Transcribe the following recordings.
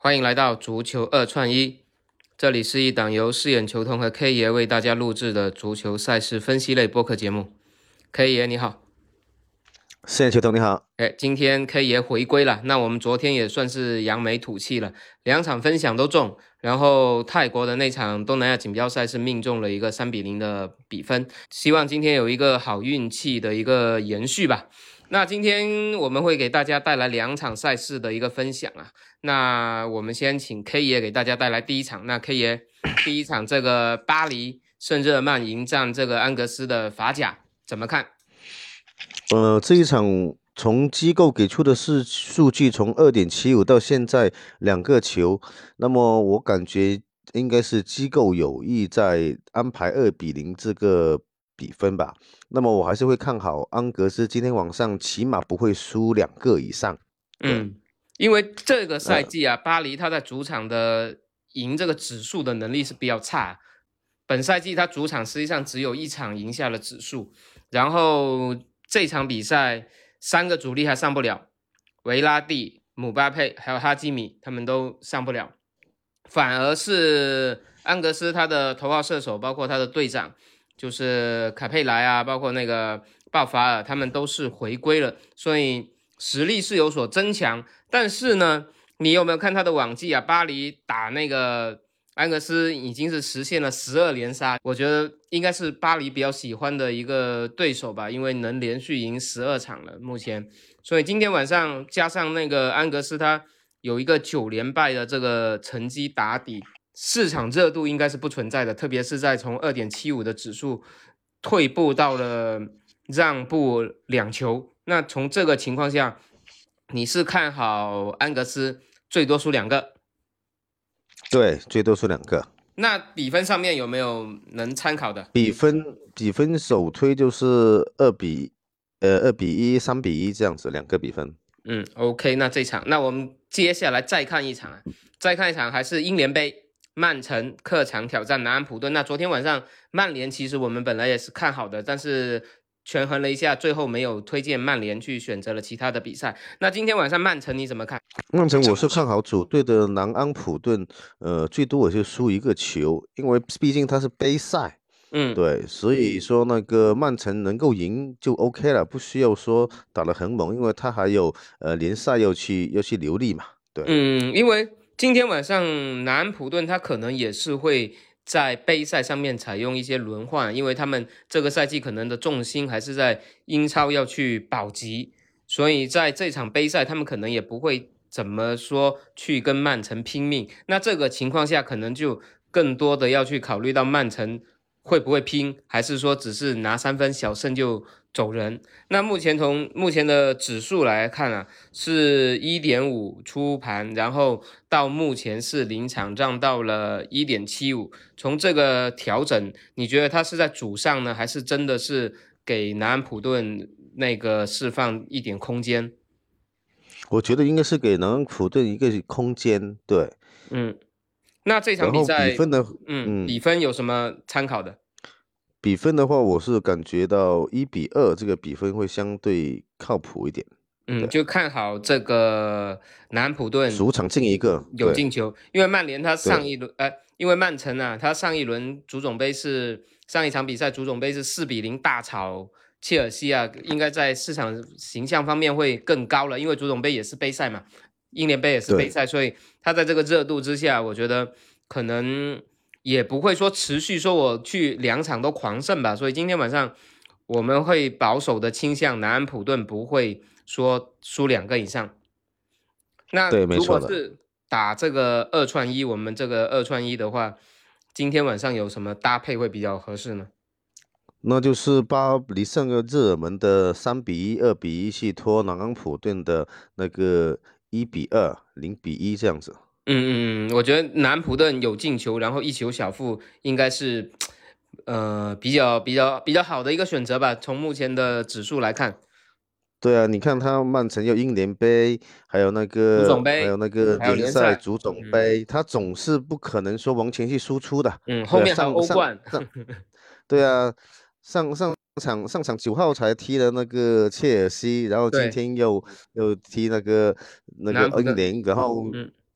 欢迎来到足球二串一，这里是一档由饰眼球童和 K 爷为大家录制的足球赛事分析类播客节目。K 爷你好，饰眼球童你好，哎，今天 K 爷回归了，那我们昨天也算是扬眉吐气了，两场分享都中，然后泰国的那场东南亚锦标赛是命中了一个三比零的比分，希望今天有一个好运气的一个延续吧。那今天我们会给大家带来两场赛事的一个分享啊。那我们先请 K 爷给大家带来第一场。那 K 爷，第一场这个巴黎圣日耳曼迎战这个安格斯的法甲，怎么看？呃，这一场从机构给出的是数据，从二点七五到现在两个球，那么我感觉应该是机构有意在安排二比零这个。比分吧，那么我还是会看好安格斯今天晚上起码不会输两个以上。嗯，因为这个赛季啊，巴黎他在主场的赢这个指数的能力是比较差。本赛季他主场实际上只有一场赢下了指数，然后这场比赛三个主力还上不了，维拉蒂、姆巴佩还有哈基米他们都上不了，反而是安格斯他的头号射手，包括他的队长。就是卡佩莱啊，包括那个鲍法尔，他们都是回归了，所以实力是有所增强。但是呢，你有没有看他的往绩啊？巴黎打那个安格斯已经是实现了十二连杀，我觉得应该是巴黎比较喜欢的一个对手吧，因为能连续赢十二场了，目前。所以今天晚上加上那个安格斯，他有一个九连败的这个成绩打底。市场热度应该是不存在的，特别是在从二点七五的指数退步到了让步两球。那从这个情况下，你是看好安格斯最多输两个？对，最多输两个。那比分上面有没有能参考的？比分比分首推就是二比呃二比一、三比一这样子两个比分。嗯，OK，那这场，那我们接下来再看一场啊，再看一场还是英联杯。曼城客场挑战南安普顿。那昨天晚上曼联其实我们本来也是看好的，但是权衡了一下，最后没有推荐曼联，去选择了其他的比赛。那今天晚上曼城你怎么看？曼城我是看好主队的南安普顿，呃，最多我就输一个球，因为毕竟它是杯赛，嗯，对，所以说那个曼城能够赢就 OK 了，不需要说打得很猛，因为他还有呃联赛要去要去留力嘛，对，嗯，因为。今天晚上南普顿他可能也是会在杯赛上面采用一些轮换，因为他们这个赛季可能的重心还是在英超要去保级，所以在这场杯赛他们可能也不会怎么说去跟曼城拼命。那这个情况下，可能就更多的要去考虑到曼城会不会拼，还是说只是拿三分小胜就。走人。那目前从目前的指数来看啊，是一点五出盘，然后到目前是临场涨到了一点七五。从这个调整，你觉得它是在主上呢，还是真的是给南安普顿那个释放一点空间？我觉得应该是给南安普顿一个空间。对，嗯。那这场比赛比分的，嗯，比分有什么参考的？比分的话，我是感觉到一比二这个比分会相对靠谱一点。嗯，就看好这个南普顿主场进一个有进球，因为曼联他上一轮，呃，因为曼城啊，他上一轮足总杯是上一场比赛足总杯是四比零大炒切尔西啊，应该在市场形象方面会更高了，因为足总杯也是杯赛嘛，英联杯也是杯赛，所以他在这个热度之下，我觉得可能。也不会说持续说我去两场都狂胜吧，所以今天晚上我们会保守的倾向南安普顿不会说输两个以上。那如果是打这个二串一，我们这个二串一的话，今天晚上有什么搭配会比较合适呢？那就是巴黎圣日耳门的三比一、二比一去拖南安普顿的那个一比二、零比一这样子。嗯嗯嗯，我觉得南普顿有进球，然后一球小负，应该是，呃，比较比较比较好的一个选择吧。从目前的指数来看，对啊，你看他曼城有英联杯，还有那个足总杯，还有那个联赛足总杯，他总是不可能说完全去输出的。嗯，后面上欧冠。对啊，上上场上场九号才踢了那个切尔西，然后今天又又踢那个那个英联，然后。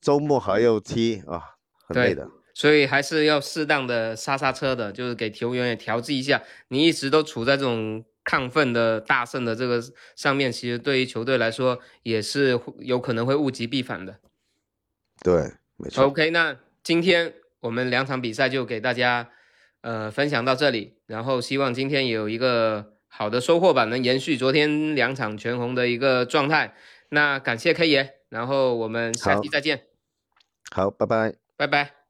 周末还要踢啊，很累的。所以还是要适当的刹刹车的，就是给球员也调剂一下。你一直都处在这种亢奋的大胜的这个上面，其实对于球队来说也是有可能会物极必反的。对，没错。OK，那今天我们两场比赛就给大家呃分享到这里，然后希望今天有一个好的收获吧，能延续昨天两场全红的一个状态。那感谢 K 爷，然后我们下期再见。好，拜拜，拜拜。